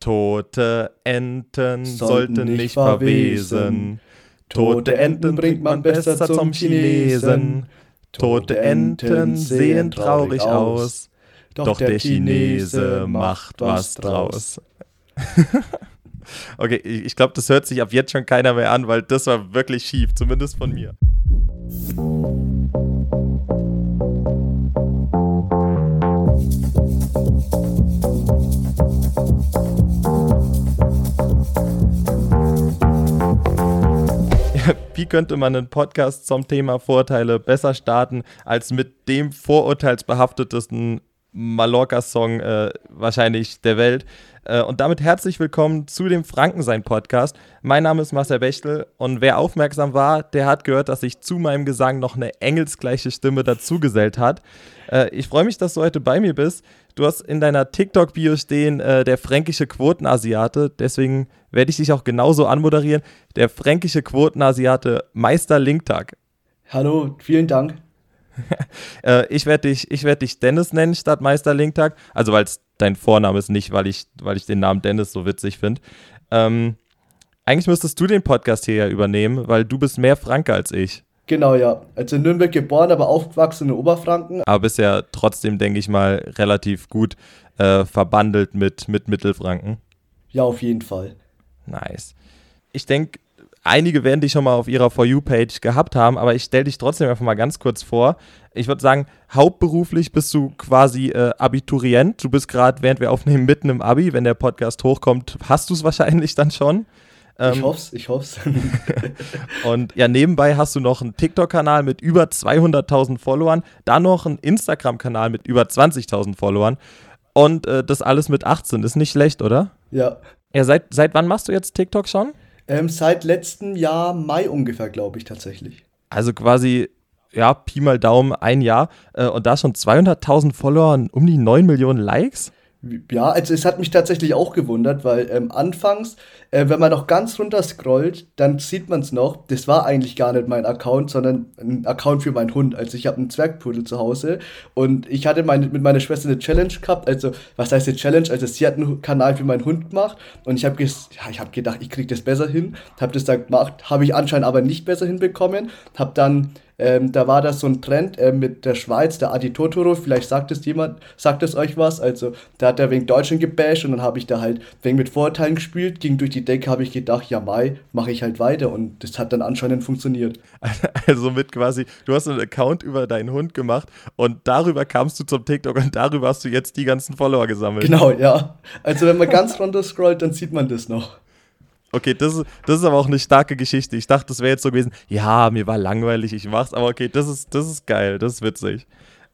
Tote Enten sollten nicht verwesen. Tote Enten bringt man besser zum Chinesen. Tote Enten sehen traurig aus. Doch der Chinese macht was draus. okay, ich glaube, das hört sich ab jetzt schon keiner mehr an, weil das war wirklich schief, zumindest von mir. Wie könnte man einen Podcast zum Thema Vorurteile besser starten als mit dem vorurteilsbehaftetesten Mallorca-Song äh, wahrscheinlich der Welt. Äh, und damit herzlich willkommen zu dem Frankensein-Podcast. Mein Name ist Marcel Bechtel und wer aufmerksam war, der hat gehört, dass sich zu meinem Gesang noch eine engelsgleiche Stimme dazugesellt hat. Äh, ich freue mich, dass du heute bei mir bist. Du hast in deiner TikTok-Bio stehen, äh, der fränkische Quotenasiate. Deswegen werde ich dich auch genauso anmoderieren. Der fränkische Quotenasiate Meister Linktag. Hallo, vielen Dank. äh, ich werde dich, werd dich Dennis nennen statt Meister Linktag. Also, weil es dein Vorname ist, nicht weil ich, weil ich den Namen Dennis so witzig finde. Ähm, eigentlich müsstest du den Podcast hier ja übernehmen, weil du bist mehr Franke als ich. Genau, ja. Also in Nürnberg geboren, aber aufgewachsen in Oberfranken. Aber bist ja trotzdem, denke ich mal, relativ gut äh, verbandelt mit, mit Mittelfranken. Ja, auf jeden Fall. Nice. Ich denke, einige werden dich schon mal auf ihrer For You-Page gehabt haben, aber ich stelle dich trotzdem einfach mal ganz kurz vor. Ich würde sagen, hauptberuflich bist du quasi äh, Abiturient. Du bist gerade, während wir aufnehmen, mitten im Abi. Wenn der Podcast hochkommt, hast du es wahrscheinlich dann schon. Ähm, ich hoff's, ich hoff's. und ja, nebenbei hast du noch einen TikTok-Kanal mit über 200.000 Followern, dann noch einen Instagram-Kanal mit über 20.000 Followern und äh, das alles mit 18. Ist nicht schlecht, oder? Ja. Ja, seit, seit wann machst du jetzt TikTok schon? Ähm, seit letztem Jahr Mai ungefähr, glaube ich tatsächlich. Also quasi, ja, Pi mal Daumen, ein Jahr äh, und da schon 200.000 Follower und um die 9 Millionen Likes? Ja, also es hat mich tatsächlich auch gewundert, weil ähm, anfangs, äh, wenn man noch ganz runter scrollt, dann sieht man es noch, das war eigentlich gar nicht mein Account, sondern ein Account für meinen Hund. Also ich habe einen Zwergpudel zu Hause und ich hatte meine, mit meiner Schwester eine Challenge gehabt. Also was heißt eine Challenge? Also sie hat einen Kanal für meinen Hund gemacht und ich habe ja, hab gedacht, ich kriege das besser hin. Habe das dann gemacht, habe ich anscheinend aber nicht besser hinbekommen. Habe dann ähm, da war das so ein Trend äh, mit der Schweiz, der Adi Totoro, vielleicht sagt es jemand, sagt es euch was. Also da hat er wegen Deutschland gebasht und dann habe ich da halt wegen mit Vorurteilen gespielt, ging durch die Decke, habe ich gedacht, ja Mai, mache ich halt weiter und das hat dann anscheinend funktioniert. Also mit quasi, du hast einen Account über deinen Hund gemacht und darüber kamst du zum TikTok und darüber hast du jetzt die ganzen Follower gesammelt. Genau, ja. Also wenn man ganz runter scrollt, dann sieht man das noch. Okay, das, ist, das ist aber auch eine starke Geschichte. Ich dachte, das wäre jetzt so gewesen, ja, mir war langweilig, ich mach's, aber okay, das ist, das ist geil, das ist witzig.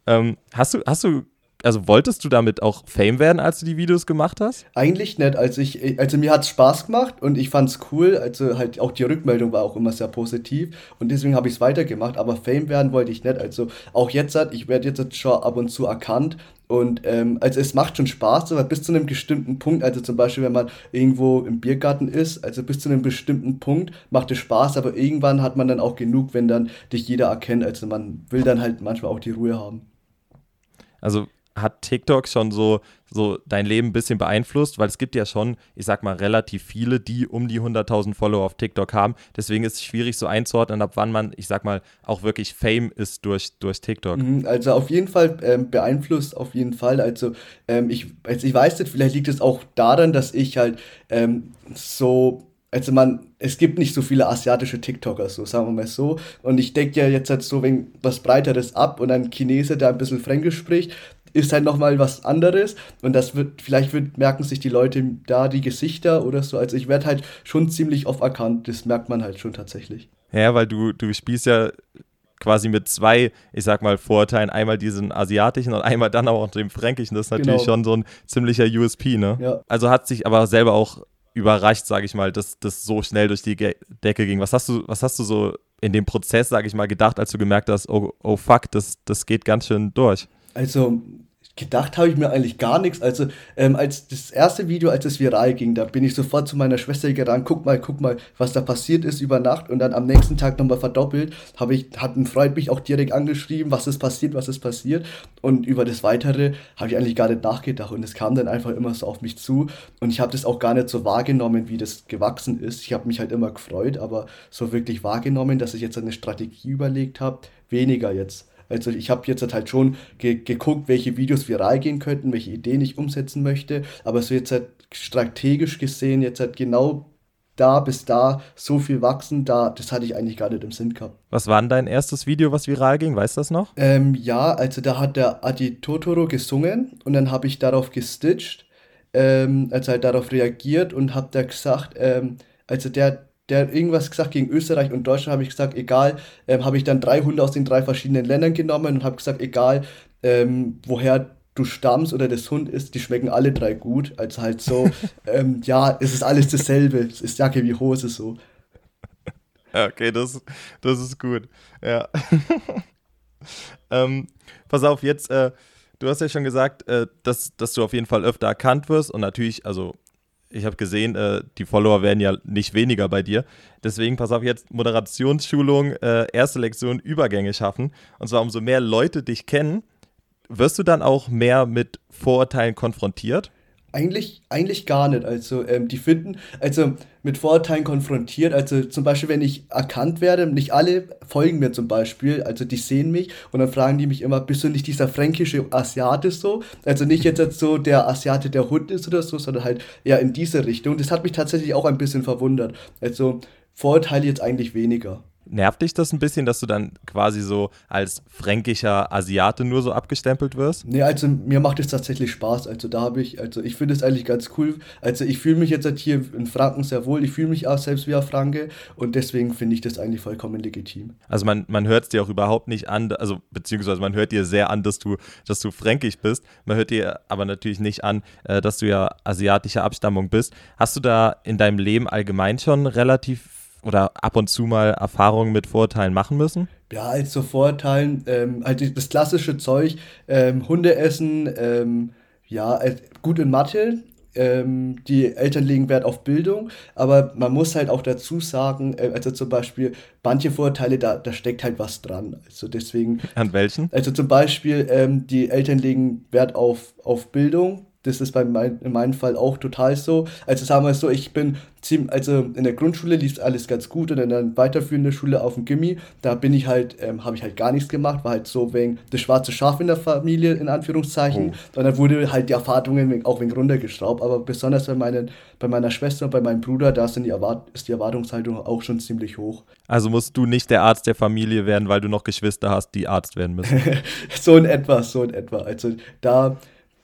Ähm, hast du, hast du, also wolltest du damit auch Fame werden, als du die Videos gemacht hast? Eigentlich nicht. Also ich, also mir hat's Spaß gemacht und ich fand's cool. Also halt auch die Rückmeldung war auch immer sehr positiv und deswegen habe ich es weitergemacht. Aber Fame werden wollte ich nicht. Also auch jetzt, ich werde jetzt schon ab und zu erkannt und ähm, also es macht schon Spaß, aber bis zu einem bestimmten Punkt, also zum Beispiel, wenn man irgendwo im Biergarten ist, also bis zu einem bestimmten Punkt macht es Spaß, aber irgendwann hat man dann auch genug, wenn dann dich jeder erkennt. Also man will dann halt manchmal auch die Ruhe haben. Also hat TikTok schon so, so dein Leben ein bisschen beeinflusst? Weil es gibt ja schon, ich sag mal, relativ viele, die um die 100.000 Follower auf TikTok haben. Deswegen ist es schwierig so einzuordnen, ab wann man, ich sag mal, auch wirklich Fame ist durch, durch TikTok. Mhm, also auf jeden Fall ähm, beeinflusst, auf jeden Fall. Also, ähm, ich, also ich weiß nicht, vielleicht liegt es auch daran, dass ich halt ähm, so also man, es gibt nicht so viele asiatische TikToker, so sagen wir mal so. Und ich denke ja jetzt halt so wegen was Breiteres ab und ein Chinese, der ein bisschen Fränkisch spricht, ist halt nochmal was anderes und das wird, vielleicht wird, merken sich die Leute da die Gesichter oder so. Also ich werde halt schon ziemlich oft erkannt, das merkt man halt schon tatsächlich. Ja, weil du, du spielst ja quasi mit zwei, ich sag mal, Vorteilen. Einmal diesen asiatischen und einmal dann auch dem fränkischen. Das ist natürlich genau. schon so ein ziemlicher USP, ne? Ja. Also hat sich aber selber auch überrascht, sage ich mal, dass das so schnell durch die Decke ging. Was hast du, was hast du so in dem Prozess, sage ich mal, gedacht, als du gemerkt hast, oh, oh fuck, das, das geht ganz schön durch? Also gedacht habe ich mir eigentlich gar nichts. Also, ähm, als das erste Video, als es viral ging, da bin ich sofort zu meiner Schwester gerannt, guck mal, guck mal, was da passiert ist über Nacht. Und dann am nächsten Tag nochmal verdoppelt, habe ich, hat ein Freund mich auch direkt angeschrieben, was ist passiert, was ist passiert. Und über das Weitere habe ich eigentlich gar nicht nachgedacht. Und es kam dann einfach immer so auf mich zu. Und ich habe das auch gar nicht so wahrgenommen, wie das gewachsen ist. Ich habe mich halt immer gefreut, aber so wirklich wahrgenommen, dass ich jetzt eine Strategie überlegt habe, weniger jetzt. Also ich habe jetzt halt schon ge geguckt, welche Videos viral gehen könnten, welche Ideen ich umsetzen möchte, aber so jetzt halt strategisch gesehen, jetzt halt genau da bis da so viel wachsen, da, das hatte ich eigentlich gar nicht im Sinn gehabt. Was war denn dein erstes Video, was viral ging? Weißt du das noch? Ähm, ja, also da hat der Adi Totoro gesungen und dann habe ich darauf gestitcht, ähm, also halt darauf reagiert und habe da gesagt, ähm, also der, der hat irgendwas gesagt gegen Österreich und Deutschland, habe ich gesagt, egal, ähm, habe ich dann drei Hunde aus den drei verschiedenen Ländern genommen und habe gesagt, egal, ähm, woher du stammst oder das Hund ist, die schmecken alle drei gut. Also halt so, ähm, ja, es ist alles dasselbe. Es ist Jacke wie Hose so. Okay, das, das ist gut. Ja. ähm, pass auf, jetzt, äh, du hast ja schon gesagt, äh, dass, dass du auf jeden Fall öfter erkannt wirst und natürlich, also ich habe gesehen, äh, die Follower werden ja nicht weniger bei dir. Deswegen pass auf jetzt, Moderationsschulung, äh, erste Lektion, Übergänge schaffen. Und zwar umso mehr Leute dich kennen, wirst du dann auch mehr mit Vorurteilen konfrontiert? Eigentlich, eigentlich gar nicht. Also, ähm, die finden, also mit Vorurteilen konfrontiert. Also, zum Beispiel, wenn ich erkannt werde, nicht alle folgen mir zum Beispiel, also die sehen mich und dann fragen die mich immer, bist du nicht dieser fränkische Asiate so? Also, nicht jetzt so der Asiate, der Hund ist oder so, sondern halt eher in diese Richtung. Das hat mich tatsächlich auch ein bisschen verwundert. Also, Vorurteile jetzt eigentlich weniger. Nervt dich das ein bisschen, dass du dann quasi so als fränkischer Asiate nur so abgestempelt wirst? Nee, also mir macht es tatsächlich Spaß. Also da habe ich, also ich finde es eigentlich ganz cool. Also ich fühle mich jetzt halt hier in Franken sehr wohl. Ich fühle mich auch selbst wie ein Franke und deswegen finde ich das eigentlich vollkommen legitim. Also man, man hört es dir auch überhaupt nicht an, also beziehungsweise man hört dir sehr an, dass du, dass du fränkisch bist. Man hört dir aber natürlich nicht an, äh, dass du ja asiatischer Abstammung bist. Hast du da in deinem Leben allgemein schon relativ oder ab und zu mal Erfahrungen mit Vorurteilen machen müssen? Ja, also Vorurteilen, ähm, halt das klassische Zeug, ähm, Hunde essen, ähm, ja, äh, gut in Mathe, ähm, die Eltern legen Wert auf Bildung, aber man muss halt auch dazu sagen, äh, also zum Beispiel manche Vorurteile, da, da steckt halt was dran. Also deswegen. An welchen? Also zum Beispiel, ähm, die Eltern legen Wert auf, auf Bildung, das ist bei mein, in meinem Fall auch total so. Also sagen wir es so, ich bin ziemlich, also in der Grundschule lief alles ganz gut und in der weiterführenden Schule auf dem Gimmi, da bin ich halt, ähm, habe ich halt gar nichts gemacht, war halt so wegen das schwarze Schaf in der Familie, in Anführungszeichen. Oh. Und dann wurde halt die Erwartungen auch wegen runtergeschraubt. Aber besonders bei, meinen, bei meiner Schwester und bei meinem Bruder, da sind die Erwart ist die Erwartungshaltung auch schon ziemlich hoch. Also musst du nicht der Arzt der Familie werden, weil du noch Geschwister hast, die Arzt werden müssen. so in etwa, so in etwa. Also da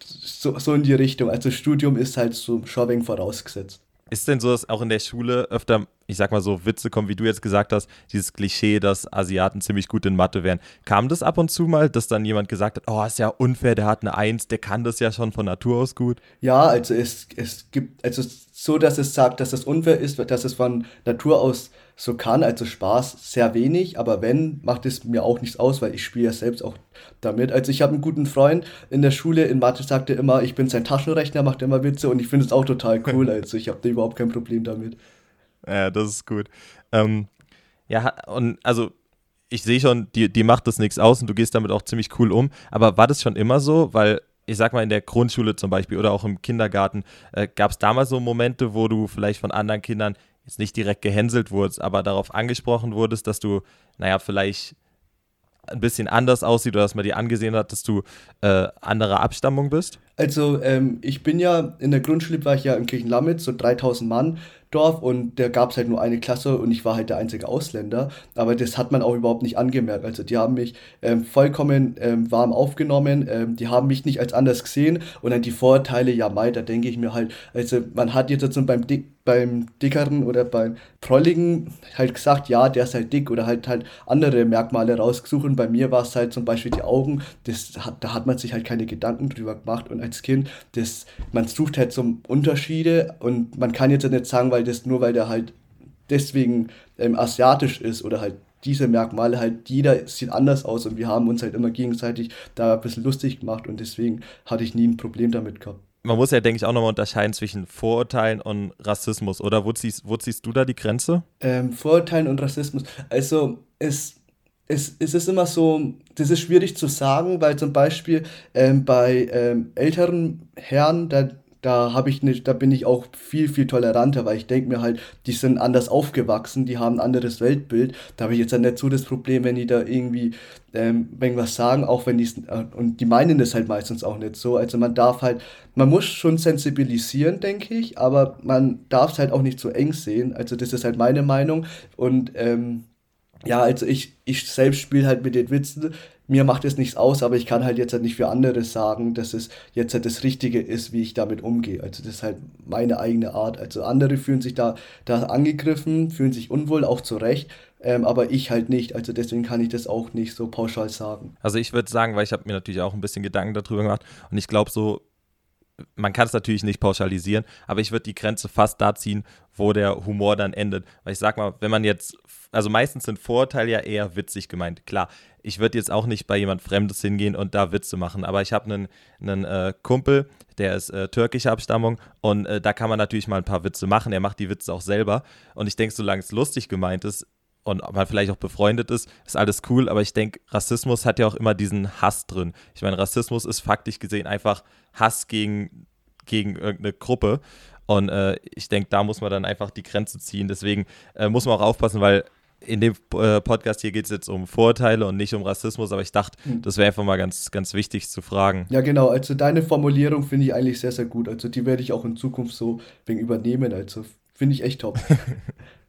so, so in die Richtung. Also Studium ist halt so Shopping vorausgesetzt. Ist denn so, dass auch in der Schule öfter, ich sag mal so, Witze kommen, wie du jetzt gesagt hast, dieses Klischee, dass Asiaten ziemlich gut in Mathe wären. Kam das ab und zu mal, dass dann jemand gesagt hat, oh, ist ja unfair, der hat eine Eins, der kann das ja schon von Natur aus gut? Ja, also es, es gibt, also so, dass es sagt, dass es unfair ist, dass es von Natur aus so kann, also Spaß sehr wenig, aber wenn, macht es mir auch nichts aus, weil ich spiele ja selbst auch damit. Also ich habe einen guten Freund in der Schule, in Mathe sagte immer, ich bin sein Taschenrechner, macht immer Witze und ich finde es auch total cool, also ich habe da überhaupt kein Problem damit. Ja, das ist gut. Ähm, ja, und also ich sehe schon, die, die macht das nichts aus und du gehst damit auch ziemlich cool um, aber war das schon immer so? Weil ich sag mal, in der Grundschule zum Beispiel oder auch im Kindergarten, äh, gab es damals so Momente, wo du vielleicht von anderen Kindern jetzt nicht direkt gehänselt wurdest, aber darauf angesprochen wurdest, dass du, naja, vielleicht ein bisschen anders aussieht oder dass man dir angesehen hat, dass du äh, anderer Abstammung bist? Also ähm, ich bin ja, in der Grundschule war ich ja in Kirchenlamitz, so 3000 Mann Dorf und da gab es halt nur eine Klasse und ich war halt der einzige Ausländer. Aber das hat man auch überhaupt nicht angemerkt. Also die haben mich ähm, vollkommen ähm, warm aufgenommen, ähm, die haben mich nicht als anders gesehen. Und dann die Vorteile, ja Mai, da denke ich mir halt, also man hat jetzt, jetzt beim Dick, beim Dickeren oder beim Prolligen halt gesagt, ja, der ist halt dick oder halt halt andere Merkmale rausgesucht. Und bei mir war es halt zum Beispiel die Augen, das hat, da hat man sich halt keine Gedanken drüber gemacht. Und als Kind, das, man sucht halt so Unterschiede. Und man kann jetzt nicht sagen, weil das nur weil der halt deswegen ähm, asiatisch ist oder halt diese Merkmale halt, jeder sieht anders aus und wir haben uns halt immer gegenseitig da ein bisschen lustig gemacht und deswegen hatte ich nie ein Problem damit gehabt. Man muss ja, denke ich, auch nochmal unterscheiden zwischen Vorurteilen und Rassismus, oder? Wo ziehst, wo ziehst du da die Grenze? Ähm, Vorurteilen und Rassismus. Also, es, es, es ist immer so, das ist schwierig zu sagen, weil zum Beispiel ähm, bei ähm, älteren Herren, da da habe ich nicht, da bin ich auch viel, viel toleranter, weil ich denke mir halt, die sind anders aufgewachsen, die haben ein anderes Weltbild. Da habe ich jetzt ja nicht so das Problem, wenn die da irgendwie ähm, was sagen, auch wenn die äh, und die meinen das halt meistens auch nicht so. Also man darf halt, man muss schon sensibilisieren, denke ich, aber man darf es halt auch nicht so eng sehen. Also das ist halt meine Meinung. Und ähm, ja, also ich, ich selbst spiele halt mit den Witzen mir macht es nichts aus, aber ich kann halt jetzt halt nicht für andere sagen, dass es jetzt halt das Richtige ist, wie ich damit umgehe. Also das ist halt meine eigene Art. Also andere fühlen sich da, da angegriffen, fühlen sich unwohl, auch zu Recht. Ähm, aber ich halt nicht. Also deswegen kann ich das auch nicht so pauschal sagen. Also ich würde sagen, weil ich habe mir natürlich auch ein bisschen Gedanken darüber gemacht und ich glaube so, man kann es natürlich nicht pauschalisieren, aber ich würde die Grenze fast da ziehen, wo der Humor dann endet. Weil ich sag mal, wenn man jetzt, also meistens sind Vorurteile ja eher witzig gemeint. Klar, ich würde jetzt auch nicht bei jemand Fremdes hingehen und da Witze machen, aber ich habe einen, einen äh, Kumpel, der ist äh, türkischer Abstammung und äh, da kann man natürlich mal ein paar Witze machen. Er macht die Witze auch selber und ich denke, solange es lustig gemeint ist, und man vielleicht auch befreundet ist, ist alles cool, aber ich denke, Rassismus hat ja auch immer diesen Hass drin. Ich meine, Rassismus ist faktisch gesehen einfach Hass gegen, gegen irgendeine Gruppe. Und äh, ich denke, da muss man dann einfach die Grenze ziehen. Deswegen äh, muss man auch aufpassen, weil in dem äh, Podcast hier geht es jetzt um Vorteile und nicht um Rassismus, aber ich dachte, hm. das wäre einfach mal ganz, ganz wichtig zu fragen. Ja, genau. Also deine Formulierung finde ich eigentlich sehr, sehr gut. Also die werde ich auch in Zukunft so wegen übernehmen. Also finde ich echt top.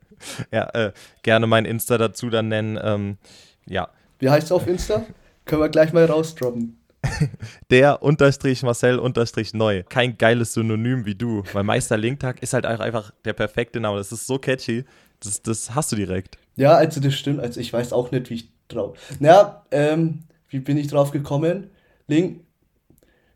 ja, äh, gerne mein Insta dazu dann nennen. Ähm, ja. Wie heißt es auf Insta? Können wir gleich mal rausdroppen. Der unterstrich Marcel unterstrich neu. Kein geiles Synonym wie du. Weil Meister Linktag ist halt einfach der perfekte Name. Das ist so catchy. Das, das hast du direkt. Ja, also das stimmt. Also ich weiß auch nicht, wie ich drauf. Naja, ähm, wie bin ich drauf gekommen? Link,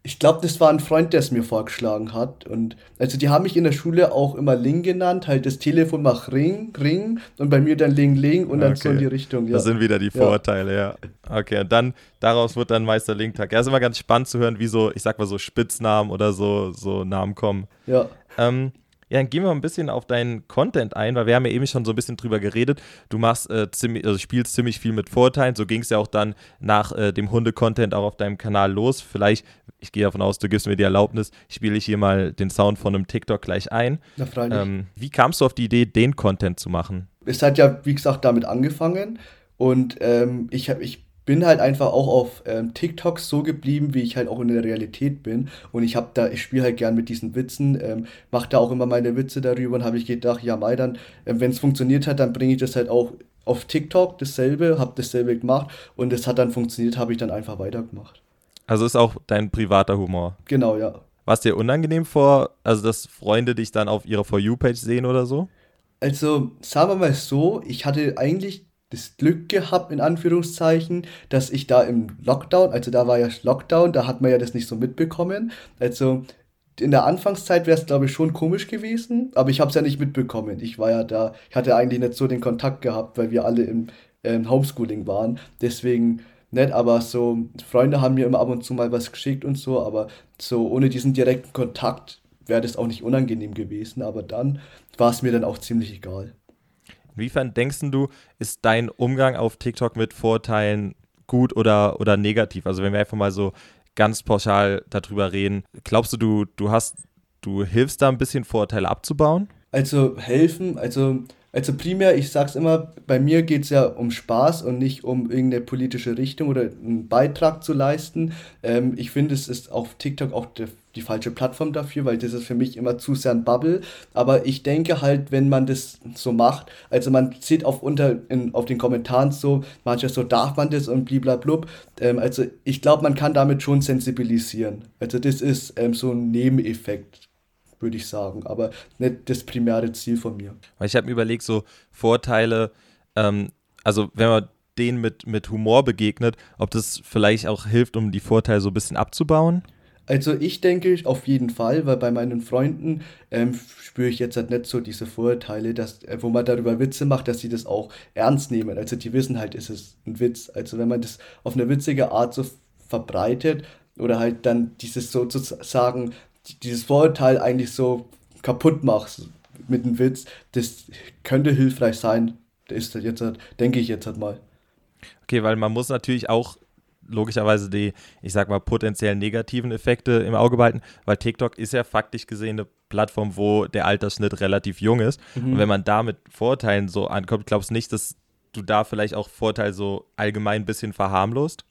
ich glaube, das war ein Freund, der es mir vorgeschlagen hat. Und also die haben mich in der Schule auch immer Ling genannt, halt das Telefon macht Ring, Ring und bei mir dann Ling, Ling und dann okay. so in die Richtung. Ja. Das sind wieder die Vorurteile, ja. ja. Okay, und dann daraus wird dann Meister Link-Tag. Ja, ist immer ganz spannend zu hören, wie so, ich sag mal so Spitznamen oder so, so Namen kommen. Ja. Ähm, ja, dann gehen wir ein bisschen auf deinen Content ein, weil wir haben ja eben schon so ein bisschen drüber geredet. Du machst äh, ziemlich, also spielst ziemlich viel mit Vorteilen. So ging es ja auch dann nach äh, dem Hunde-Content auch auf deinem Kanal los. Vielleicht, ich gehe davon aus, du gibst mir die Erlaubnis, spiele ich hier mal den Sound von einem TikTok gleich ein. Na, freilich. Ähm, wie kamst du auf die Idee, den Content zu machen? Es hat ja, wie gesagt, damit angefangen. Und ähm, ich, hab, ich bin halt einfach auch auf ähm, TikTok so geblieben, wie ich halt auch in der Realität bin. Und ich habe da, ich spiele halt gern mit diesen Witzen, ähm, mache da auch immer meine Witze darüber und habe ich gedacht, ja, Mai, dann, äh, wenn es funktioniert hat, dann bringe ich das halt auch auf TikTok dasselbe, habe dasselbe gemacht und es hat dann funktioniert, habe ich dann einfach weitergemacht. Also ist auch dein privater Humor. Genau, ja. War es dir unangenehm vor, also dass Freunde dich dann auf ihrer For You-Page sehen oder so? Also, sagen wir mal so, ich hatte eigentlich das Glück gehabt, in Anführungszeichen, dass ich da im Lockdown, also da war ja Lockdown, da hat man ja das nicht so mitbekommen. Also in der Anfangszeit wäre es, glaube ich, schon komisch gewesen, aber ich habe es ja nicht mitbekommen. Ich war ja da, ich hatte eigentlich nicht so den Kontakt gehabt, weil wir alle im ähm, Homeschooling waren. Deswegen nicht, aber so, Freunde haben mir immer ab und zu mal was geschickt und so, aber so ohne diesen direkten Kontakt wäre das auch nicht unangenehm gewesen, aber dann war es mir dann auch ziemlich egal. Inwiefern denkst du, ist dein Umgang auf TikTok mit Vorteilen gut oder, oder negativ? Also wenn wir einfach mal so ganz pauschal darüber reden, glaubst du, du, du hast, du hilfst da ein bisschen Vorurteile abzubauen? Also helfen, also also primär, ich sag's immer, bei mir geht es ja um Spaß und nicht um irgendeine politische Richtung oder einen Beitrag zu leisten. Ähm, ich finde, es ist auf TikTok auch der, die falsche Plattform dafür, weil das ist für mich immer zu sehr ein Bubble. Aber ich denke halt, wenn man das so macht, also man sieht auf, unter, in, auf den Kommentaren so, manchmal so, darf man das und bliblablub. Ähm, also ich glaube, man kann damit schon sensibilisieren. Also das ist ähm, so ein Nebeneffekt würde ich sagen, aber nicht das primäre Ziel von mir. Ich habe mir überlegt, so Vorteile, ähm, also wenn man denen mit, mit Humor begegnet, ob das vielleicht auch hilft, um die Vorteile so ein bisschen abzubauen? Also ich denke auf jeden Fall, weil bei meinen Freunden ähm, spüre ich jetzt halt nicht so diese Vorurteile, dass, äh, wo man darüber Witze macht, dass sie das auch ernst nehmen. Also die wissen halt, ist es ein Witz. Also wenn man das auf eine witzige Art so verbreitet oder halt dann dieses sozusagen, dieses Vorurteil eigentlich so kaputt macht mit einem Witz, das könnte hilfreich sein. Das ist jetzt halt, denke ich jetzt halt mal. Okay, weil man muss natürlich auch logischerweise die, ich sag mal, potenziell negativen Effekte im Auge behalten, weil TikTok ist ja faktisch gesehen eine Plattform, wo der Altersschnitt relativ jung ist. Mhm. Und wenn man da mit Vorteilen so ankommt, glaubst du nicht, dass du da vielleicht auch Vorteile so allgemein ein bisschen verharmlost?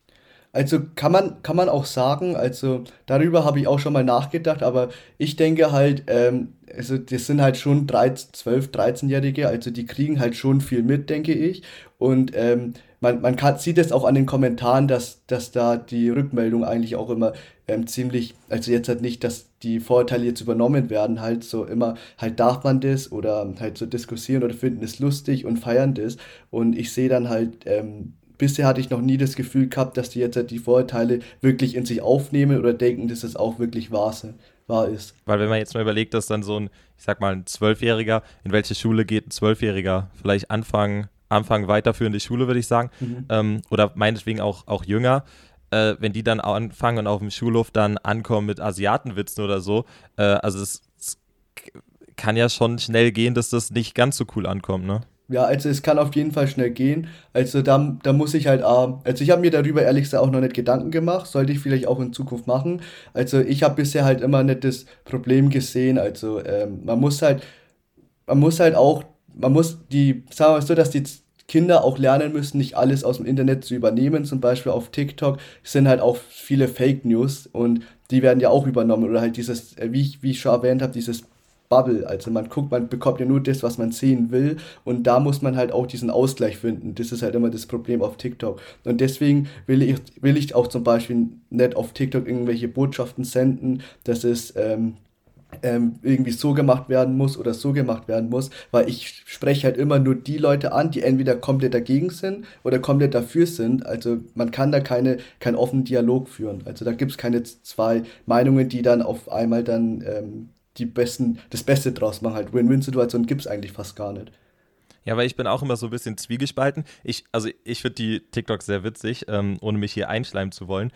Also kann man, kann man auch sagen, also darüber habe ich auch schon mal nachgedacht, aber ich denke halt, ähm, also das sind halt schon 13, 12, 13-Jährige, also die kriegen halt schon viel mit, denke ich. Und ähm, man, man kann, sieht es auch an den Kommentaren, dass, dass da die Rückmeldung eigentlich auch immer ähm, ziemlich, also jetzt halt nicht, dass die Vorteile jetzt übernommen werden, halt so immer, halt darf man das oder halt so diskutieren oder finden es lustig und feiern das. Und ich sehe dann halt, ähm, bisher hatte ich noch nie das Gefühl gehabt, dass die jetzt halt die Vorteile wirklich in sich aufnehmen oder denken, dass es auch wirklich wahr, wahr ist. Weil wenn man jetzt mal überlegt, dass dann so ein, ich sag mal, ein Zwölfjähriger, in welche Schule geht ein Zwölfjähriger? Vielleicht anfangen Anfang weiterführende Schule, würde ich sagen. Mhm. Ähm, oder meinetwegen auch, auch jünger. Äh, wenn die dann anfangen und auf dem Schulhof dann ankommen mit Asiatenwitzen oder so. Äh, also es, es, kann ja schon schnell gehen, dass das nicht ganz so cool ankommt, ne? Ja, also es kann auf jeden Fall schnell gehen. Also da, da muss ich halt, also ich habe mir darüber ehrlich gesagt auch noch nicht Gedanken gemacht, sollte ich vielleicht auch in Zukunft machen. Also ich habe bisher halt immer nicht das Problem gesehen. Also ähm, man muss halt, man muss halt auch man muss die, sagen wir mal so, dass die Kinder auch lernen müssen, nicht alles aus dem Internet zu übernehmen. Zum Beispiel auf TikTok sind halt auch viele Fake News und die werden ja auch übernommen. Oder halt dieses, äh, wie ich, wie ich schon erwähnt habe, dieses Bubble. Also man guckt, man bekommt ja nur das, was man sehen will. Und da muss man halt auch diesen Ausgleich finden. Das ist halt immer das Problem auf TikTok. Und deswegen will ich, will ich auch zum Beispiel nicht auf TikTok irgendwelche Botschaften senden, dass es ähm, ähm, irgendwie so gemacht werden muss oder so gemacht werden muss, weil ich spreche halt immer nur die Leute an, die entweder komplett dagegen sind oder komplett dafür sind. Also man kann da keine, keinen offenen Dialog führen. Also da gibt es keine zwei Meinungen, die dann auf einmal dann ähm, die besten, das Beste draus machen. Halt Win-Win-Situationen gibt es eigentlich fast gar nicht. Ja, weil ich bin auch immer so ein bisschen zwiegespalten. Ich, also ich finde die TikToks sehr witzig, ähm, ohne mich hier einschleimen zu wollen.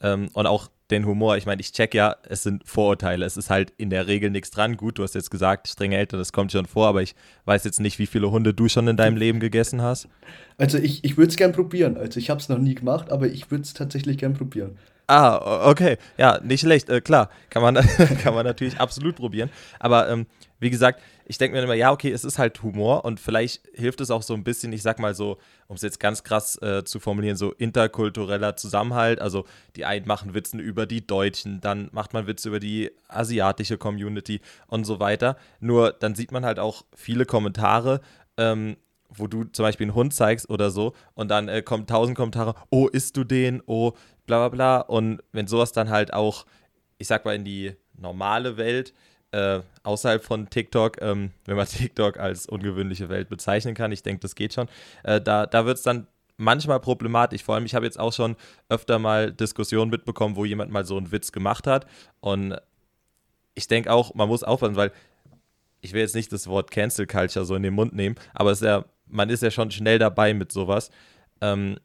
Ähm, und auch den Humor. Ich meine, ich check ja, es sind Vorurteile. Es ist halt in der Regel nichts dran. Gut, du hast jetzt gesagt, strenge Eltern, das kommt schon vor, aber ich weiß jetzt nicht, wie viele Hunde du schon in deinem Leben gegessen hast. Also ich, ich würde es gern probieren. Also ich habe es noch nie gemacht, aber ich würde es tatsächlich gern probieren. Ah, okay. Ja, nicht schlecht. Äh, klar, kann man, kann man natürlich absolut probieren. Aber ähm, wie gesagt, ich denke mir immer, ja, okay, es ist halt Humor und vielleicht hilft es auch so ein bisschen, ich sag mal so, um es jetzt ganz krass äh, zu formulieren, so interkultureller Zusammenhalt. Also die einen machen Witzen über die Deutschen, dann macht man Witze über die asiatische Community und so weiter. Nur dann sieht man halt auch viele Kommentare, ähm, wo du zum Beispiel einen Hund zeigst oder so und dann äh, kommen tausend Kommentare, oh, isst du den, oh, bla bla bla. Und wenn sowas dann halt auch, ich sag mal, in die normale Welt äh, außerhalb von TikTok, ähm, wenn man TikTok als ungewöhnliche Welt bezeichnen kann, ich denke, das geht schon, äh, da, da wird es dann manchmal problematisch. Vor allem, ich habe jetzt auch schon öfter mal Diskussionen mitbekommen, wo jemand mal so einen Witz gemacht hat. Und ich denke auch, man muss aufpassen, weil ich will jetzt nicht das Wort Cancel Culture so in den Mund nehmen, aber ist ja, man ist ja schon schnell dabei mit sowas. Ähm,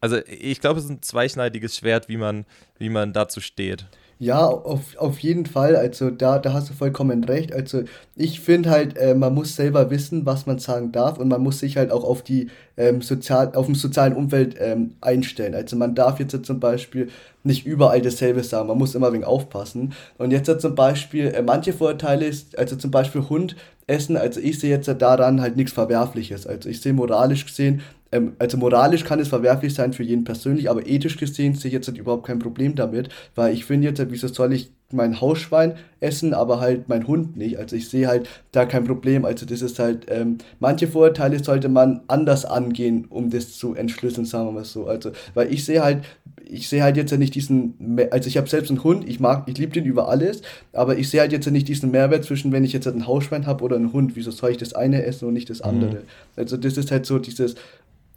also ich glaube, es ist ein zweischneidiges Schwert, wie man, wie man dazu steht. Ja, auf, auf jeden Fall. Also da, da hast du vollkommen recht. Also ich finde halt, äh, man muss selber wissen, was man sagen darf und man muss sich halt auch auf die ähm, sozial, auf dem sozialen Umfeld ähm, einstellen. Also man darf jetzt zum Beispiel nicht überall dasselbe sagen. Man muss immer wenig aufpassen. Und jetzt zum Beispiel, äh, manche Vorteile also zum Beispiel Hund essen, also ich sehe jetzt daran halt nichts Verwerfliches. Also ich sehe moralisch gesehen, ähm, also moralisch kann es verwerflich sein für jeden persönlich, aber ethisch gesehen sehe ich jetzt halt überhaupt kein Problem damit, weil ich finde jetzt, halt, wieso soll ich mein Hausschwein essen, aber halt mein Hund nicht. Also ich sehe halt da kein Problem. Also das ist halt, ähm, manche Vorurteile sollte man anders angehen, um das zu entschlüsseln, sagen wir mal so. Also, weil ich sehe halt, ich sehe halt jetzt ja nicht diesen, also ich habe selbst einen Hund, ich mag, ich liebe den über alles, aber ich sehe halt jetzt ja nicht diesen Mehrwert zwischen, wenn ich jetzt halt ein Hausschwein habe oder einen Hund, wieso soll ich das eine essen und nicht das andere? Mhm. Also das ist halt so dieses,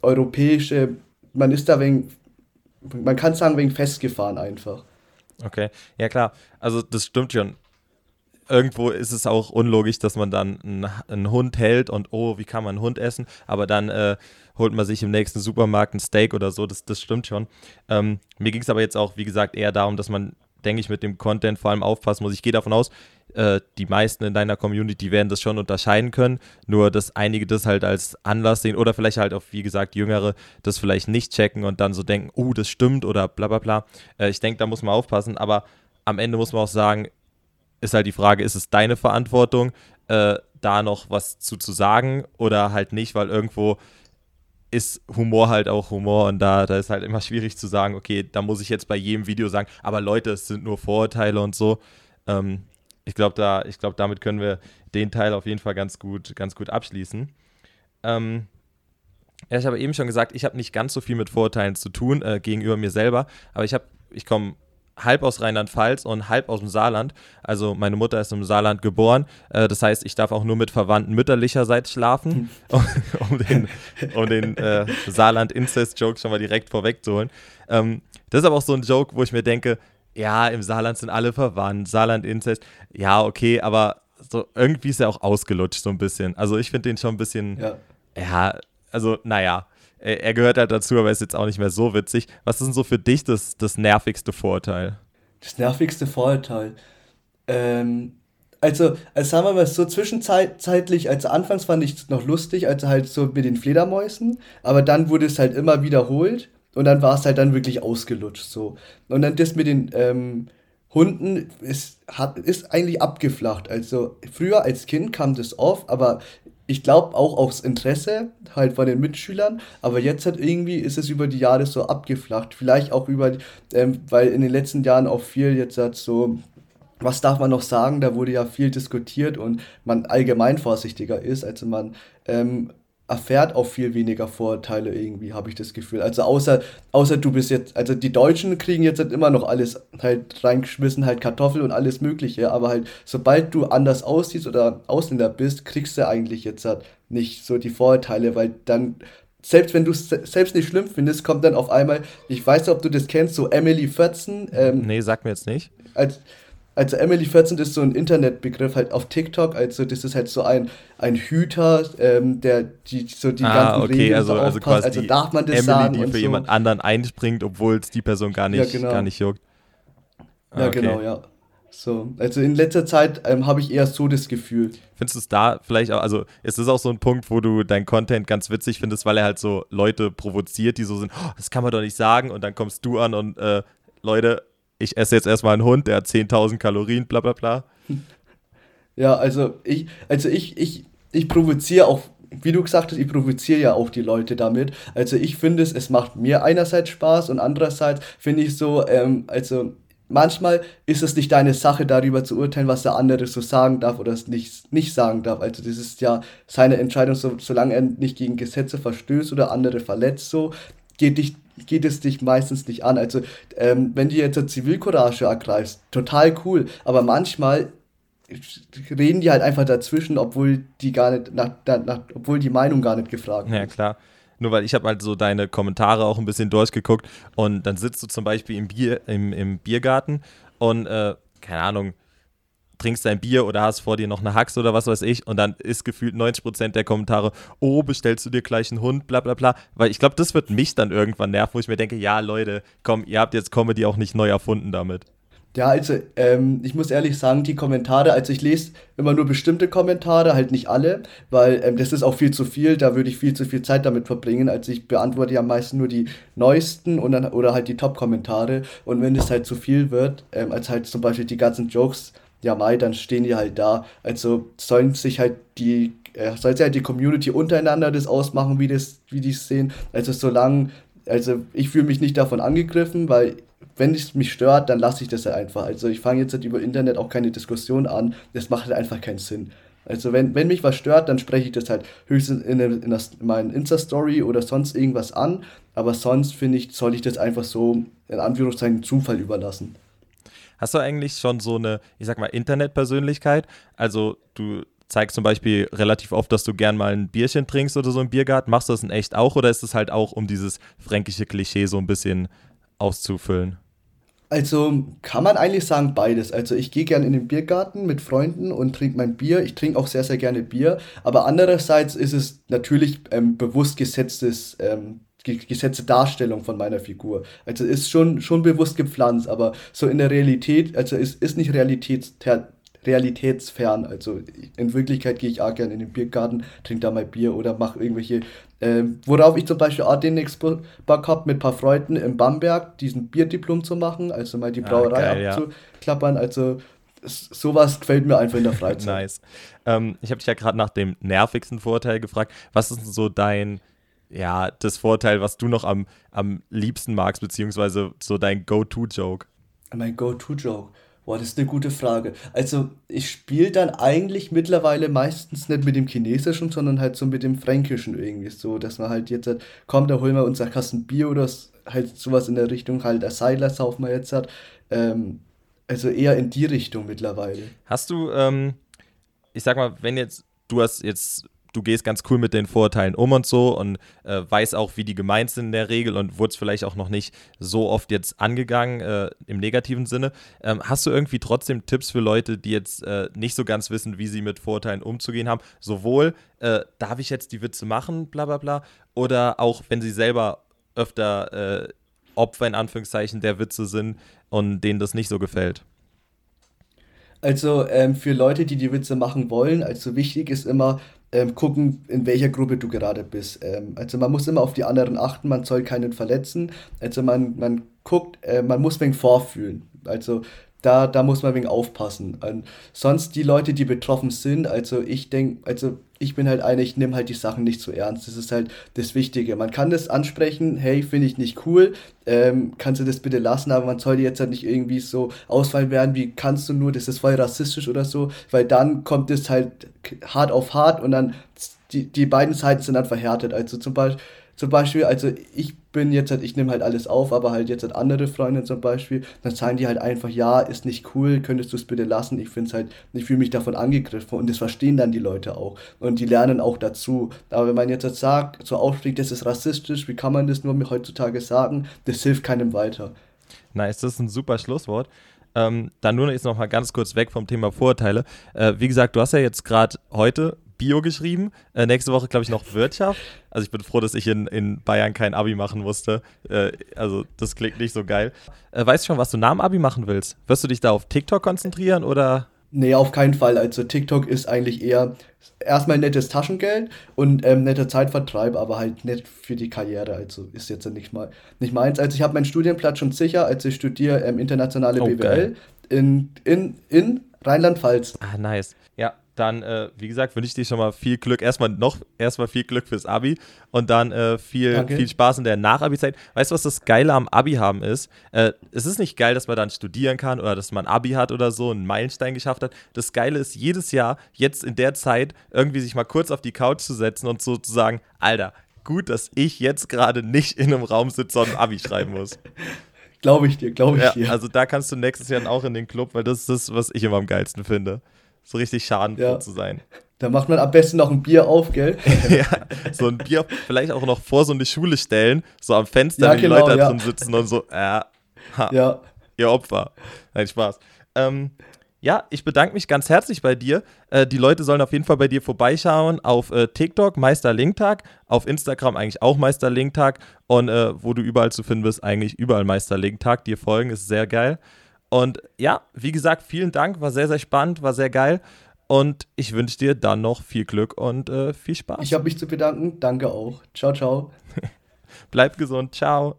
europäische, man ist da wegen, man kann sagen, wegen festgefahren einfach. Okay, ja klar. Also das stimmt schon. Irgendwo ist es auch unlogisch, dass man dann einen, einen Hund hält und oh, wie kann man einen Hund essen? Aber dann äh, holt man sich im nächsten Supermarkt ein Steak oder so. Das, das stimmt schon. Ähm, mir ging es aber jetzt auch, wie gesagt, eher darum, dass man, denke ich, mit dem Content vor allem aufpassen muss. Ich gehe davon aus, äh, die meisten in deiner Community werden das schon unterscheiden können, nur dass einige das halt als Anlass sehen oder vielleicht halt auch, wie gesagt, Jüngere das vielleicht nicht checken und dann so denken, oh, das stimmt oder bla bla bla. Äh, ich denke, da muss man aufpassen, aber am Ende muss man auch sagen, ist halt die Frage, ist es deine Verantwortung, äh, da noch was zu, zu sagen oder halt nicht, weil irgendwo ist Humor halt auch Humor und da, da ist halt immer schwierig zu sagen, okay, da muss ich jetzt bei jedem Video sagen, aber Leute, es sind nur Vorurteile und so. Ähm, ich glaube, da, glaub, damit können wir den Teil auf jeden Fall ganz gut, ganz gut abschließen. Ähm, ja, ich habe eben schon gesagt, ich habe nicht ganz so viel mit Vorurteilen zu tun äh, gegenüber mir selber, aber ich ich komme halb aus Rheinland-Pfalz und halb aus dem Saarland. Also meine Mutter ist im Saarland geboren. Äh, das heißt, ich darf auch nur mit Verwandten mütterlicherseits schlafen, um, um den, um den äh, Saarland-Incest-Joke schon mal direkt vorwegzuholen. Ähm, das ist aber auch so ein Joke, wo ich mir denke, ja, im Saarland sind alle verwandt, Saarland-Inzest, ja, okay, aber so irgendwie ist er auch ausgelutscht so ein bisschen. Also ich finde den schon ein bisschen, ja, ja also naja, er, er gehört halt dazu, aber ist jetzt auch nicht mehr so witzig. Was ist denn so für dich das, das nervigste Vorurteil? Das nervigste Vorurteil? Ähm, also, also sagen wir mal so zwischenzeitlich, also anfangs fand ich es noch lustig, also halt so mit den Fledermäusen, aber dann wurde es halt immer wiederholt und dann war es halt dann wirklich ausgelutscht so. Und dann das mit den ähm, Hunden ist, hat, ist eigentlich abgeflacht. Also früher als Kind kam das oft, aber ich glaube auch aus Interesse halt von den Mitschülern, aber jetzt hat irgendwie ist es über die Jahre so abgeflacht. Vielleicht auch über, ähm, weil in den letzten Jahren auch viel jetzt hat so, was darf man noch sagen, da wurde ja viel diskutiert und man allgemein vorsichtiger ist, also man ähm, erfährt auch viel weniger Vorteile irgendwie, habe ich das Gefühl. Also außer, außer du bist jetzt, also die Deutschen kriegen jetzt halt immer noch alles halt reingeschmissen, halt Kartoffel und alles mögliche, aber halt sobald du anders aussiehst oder Ausländer bist, kriegst du eigentlich jetzt halt nicht so die Vorteile, weil dann selbst wenn du es selbst nicht schlimm findest, kommt dann auf einmal, ich weiß nicht, ob du das kennst, so Emily 14. Ähm, nee, sag mir jetzt nicht. Als, also Emily 14 ist so ein Internetbegriff halt auf TikTok, also das ist halt so ein, ein Hüter, ähm, der die so die ah, ganzen okay, Regeln also, also, quasi also darf man das Emily, sagen die für so. jemand anderen einspringt, obwohl es die Person gar nicht, ja, genau. gar nicht juckt. Ah, ja, okay. genau, ja. So, also in letzter Zeit ähm, habe ich eher so das Gefühl. Findest du es da vielleicht auch, also ist es auch so ein Punkt, wo du deinen Content ganz witzig findest, weil er halt so Leute provoziert, die so sind, oh, das kann man doch nicht sagen und dann kommst du an und äh, Leute, ich esse jetzt erstmal einen Hund, der hat 10.000 Kalorien, bla bla bla. Ja, also ich, also ich, ich, ich provoziere auch, wie du gesagt hast, ich provoziere ja auch die Leute damit. Also ich finde es, es macht mir einerseits Spaß und andererseits finde ich so, ähm, also manchmal ist es nicht deine Sache, darüber zu urteilen, was der andere so sagen darf oder es nicht, nicht sagen darf. Also das ist ja seine Entscheidung, so, solange er nicht gegen Gesetze verstößt oder andere verletzt, so geht dich geht es dich meistens nicht an. Also, ähm, wenn du jetzt Zivilcourage ergreifst, total cool. Aber manchmal reden die halt einfach dazwischen, obwohl die gar nicht, nach, nach, obwohl die Meinung gar nicht gefragt wird. Ja, klar. Nur weil ich habe halt so deine Kommentare auch ein bisschen durchgeguckt und dann sitzt du zum Beispiel im, Bier, im, im Biergarten und, äh, keine Ahnung, trinkst dein Bier oder hast vor dir noch eine Haxe oder was weiß ich und dann ist gefühlt 90% der Kommentare, oh, bestellst du dir gleich einen Hund, bla bla bla. Weil ich glaube, das wird mich dann irgendwann nerven, wo ich mir denke, ja, Leute, komm, ihr habt jetzt Comedy auch nicht neu erfunden damit. Ja, also ähm, ich muss ehrlich sagen, die Kommentare, also ich lese immer nur bestimmte Kommentare, halt nicht alle, weil ähm, das ist auch viel zu viel, da würde ich viel zu viel Zeit damit verbringen. Also ich beantworte ja meistens nur die neuesten und dann, oder halt die Top-Kommentare und wenn es halt zu viel wird, ähm, als halt zum Beispiel die ganzen Jokes, ja Mai, dann stehen die halt da. Also sollen sich halt die, äh, soll sich halt die Community untereinander das ausmachen, wie das, wie die es sehen. Also solange, also ich fühle mich nicht davon angegriffen, weil wenn es mich stört, dann lasse ich das halt einfach. Also ich fange jetzt halt über Internet auch keine Diskussion an. Das macht halt einfach keinen Sinn. Also wenn, wenn mich was stört, dann spreche ich das halt höchstens in, in, in, in meinen Insta-Story oder sonst irgendwas an. Aber sonst finde ich, soll ich das einfach so in Anführungszeichen Zufall überlassen. Hast du eigentlich schon so eine, ich sag mal, Internetpersönlichkeit? Also du zeigst zum Beispiel relativ oft, dass du gern mal ein Bierchen trinkst oder so im Biergarten. Machst du das in echt auch oder ist es halt auch, um dieses fränkische Klischee so ein bisschen auszufüllen? Also kann man eigentlich sagen beides. Also ich gehe gerne in den Biergarten mit Freunden und trinke mein Bier. Ich trinke auch sehr, sehr gerne Bier. Aber andererseits ist es natürlich ähm, bewusst gesetztes, ähm, gesetzte Darstellung von meiner Figur. Also ist schon, schon bewusst gepflanzt, aber so in der Realität, also ist, ist nicht Realitäts realitätsfern. Also in Wirklichkeit gehe ich auch gerne in den Biergarten, trinke da mal Bier oder mache irgendwelche, äh, worauf ich zum Beispiel auch den nächsten Bock habe, mit ein paar Freunden in Bamberg diesen Bierdiplom zu machen, also mal die ah, Brauerei ah, geil, abzuklappern. Ja. Also sowas gefällt mir einfach in der Freizeit. nice. Ähm, ich habe dich ja gerade nach dem nervigsten Vorteil gefragt. Was ist denn so dein, ja, das Vorteil, was du noch am, am liebsten magst, beziehungsweise so dein Go-To-Joke? Mein Go-To-Joke. Boah, das ist eine gute Frage. Also, ich spiele dann eigentlich mittlerweile meistens nicht mit dem Chinesischen, sondern halt so mit dem Fränkischen irgendwie so, dass man halt jetzt, halt, komm, da holen wir uns ein Kasten Bier oder halt sowas in der Richtung, halt ein Seiler saufen wir jetzt hat. Ähm, also eher in die Richtung mittlerweile. Hast du, ähm, ich sag mal, wenn jetzt, du hast jetzt du gehst ganz cool mit den Vorurteilen um und so und äh, weißt auch, wie die gemeint sind in der Regel und wurdest vielleicht auch noch nicht so oft jetzt angegangen äh, im negativen Sinne. Ähm, hast du irgendwie trotzdem Tipps für Leute, die jetzt äh, nicht so ganz wissen, wie sie mit Vorurteilen umzugehen haben? Sowohl, äh, darf ich jetzt die Witze machen, bla bla bla, oder auch, wenn sie selber öfter äh, Opfer in Anführungszeichen der Witze sind und denen das nicht so gefällt? Also ähm, für Leute, die die Witze machen wollen, also wichtig ist immer, ähm, gucken, in welcher Gruppe du gerade bist. Ähm, also man muss immer auf die anderen achten, man soll keinen verletzen. Also man, man guckt, äh, man muss wegen vorfühlen. Also da, da muss man wegen aufpassen. Und sonst die Leute, die betroffen sind, also ich denke, also ich bin halt einer, ich nehme halt die Sachen nicht so ernst. Das ist halt das Wichtige. Man kann das ansprechen, hey, finde ich nicht cool, ähm, kannst du das bitte lassen, aber man sollte jetzt halt nicht irgendwie so ausfallen werden, wie kannst du nur, das ist voll rassistisch oder so, weil dann kommt es halt hart auf hart und dann die, die beiden Seiten sind dann verhärtet. Also zum Beispiel, zum Beispiel, also ich bin jetzt halt, ich nehme halt alles auf, aber halt jetzt halt andere Freunde zum Beispiel, dann sagen die halt einfach, ja, ist nicht cool, könntest du es bitte lassen. Ich finde es halt, ich fühle mich davon angegriffen und das verstehen dann die Leute auch und die lernen auch dazu. Aber wenn man jetzt halt sagt, so aufschlägt, das ist rassistisch, wie kann man das nur heutzutage sagen, das hilft keinem weiter. Nice, das ist ein super Schlusswort. Ähm, dann nur jetzt noch mal ganz kurz weg vom Thema Vorurteile. Äh, wie gesagt, du hast ja jetzt gerade heute Bio geschrieben. Äh, nächste Woche, glaube ich, noch Wirtschaft. Also ich bin froh, dass ich in, in Bayern kein Abi machen musste. Äh, also das klingt nicht so geil. Äh, weißt du schon, was du nach dem Abi machen willst? Wirst du dich da auf TikTok konzentrieren oder? Nee, auf keinen Fall. Also TikTok ist eigentlich eher erstmal nettes Taschengeld und ähm, netter Zeitvertreib, aber halt nicht für die Karriere. Also ist jetzt nicht mal nicht meins. Also ich habe meinen Studienplatz schon sicher. Also ich studiere ähm, internationale oh, BWL in, in, in Rheinland-Pfalz. Ah, nice. Ja, dann, äh, wie gesagt, wünsche ich dir schon mal viel Glück. Erstmal noch, erstmal viel Glück fürs Abi und dann äh, viel, viel Spaß in der Nach-Abi-Zeit. Weißt du, was das Geile am Abi haben ist? Äh, es ist nicht geil, dass man dann studieren kann oder dass man Abi hat oder so, einen Meilenstein geschafft hat. Das Geile ist, jedes Jahr, jetzt in der Zeit, irgendwie sich mal kurz auf die Couch zu setzen und so zu sagen, Alter, gut, dass ich jetzt gerade nicht in einem Raum sitze und ein Abi schreiben muss. Glaube ich dir, glaube ich ja, dir. Also da kannst du nächstes Jahr auch in den Club, weil das ist das, was ich immer am geilsten finde so richtig schadenfroh ja. zu sein. Da macht man am besten noch ein Bier auf, gell? ja, so ein Bier vielleicht auch noch vor so eine Schule stellen, so am Fenster, ja, wenn genau, die Leute da drin sitzen und so, äh, ha, ja. ihr Opfer. Nein, Spaß. Ähm, ja, ich bedanke mich ganz herzlich bei dir. Äh, die Leute sollen auf jeden Fall bei dir vorbeischauen auf äh, TikTok, Meister Linktag, auf Instagram eigentlich auch Meister Linktag und äh, wo du überall zu finden bist, eigentlich überall Meister Linktag. Dir folgen ist sehr geil. Und ja, wie gesagt, vielen Dank. War sehr, sehr spannend, war sehr geil. Und ich wünsche dir dann noch viel Glück und äh, viel Spaß. Ich habe mich zu bedanken. Danke auch. Ciao, ciao. Bleib gesund. Ciao.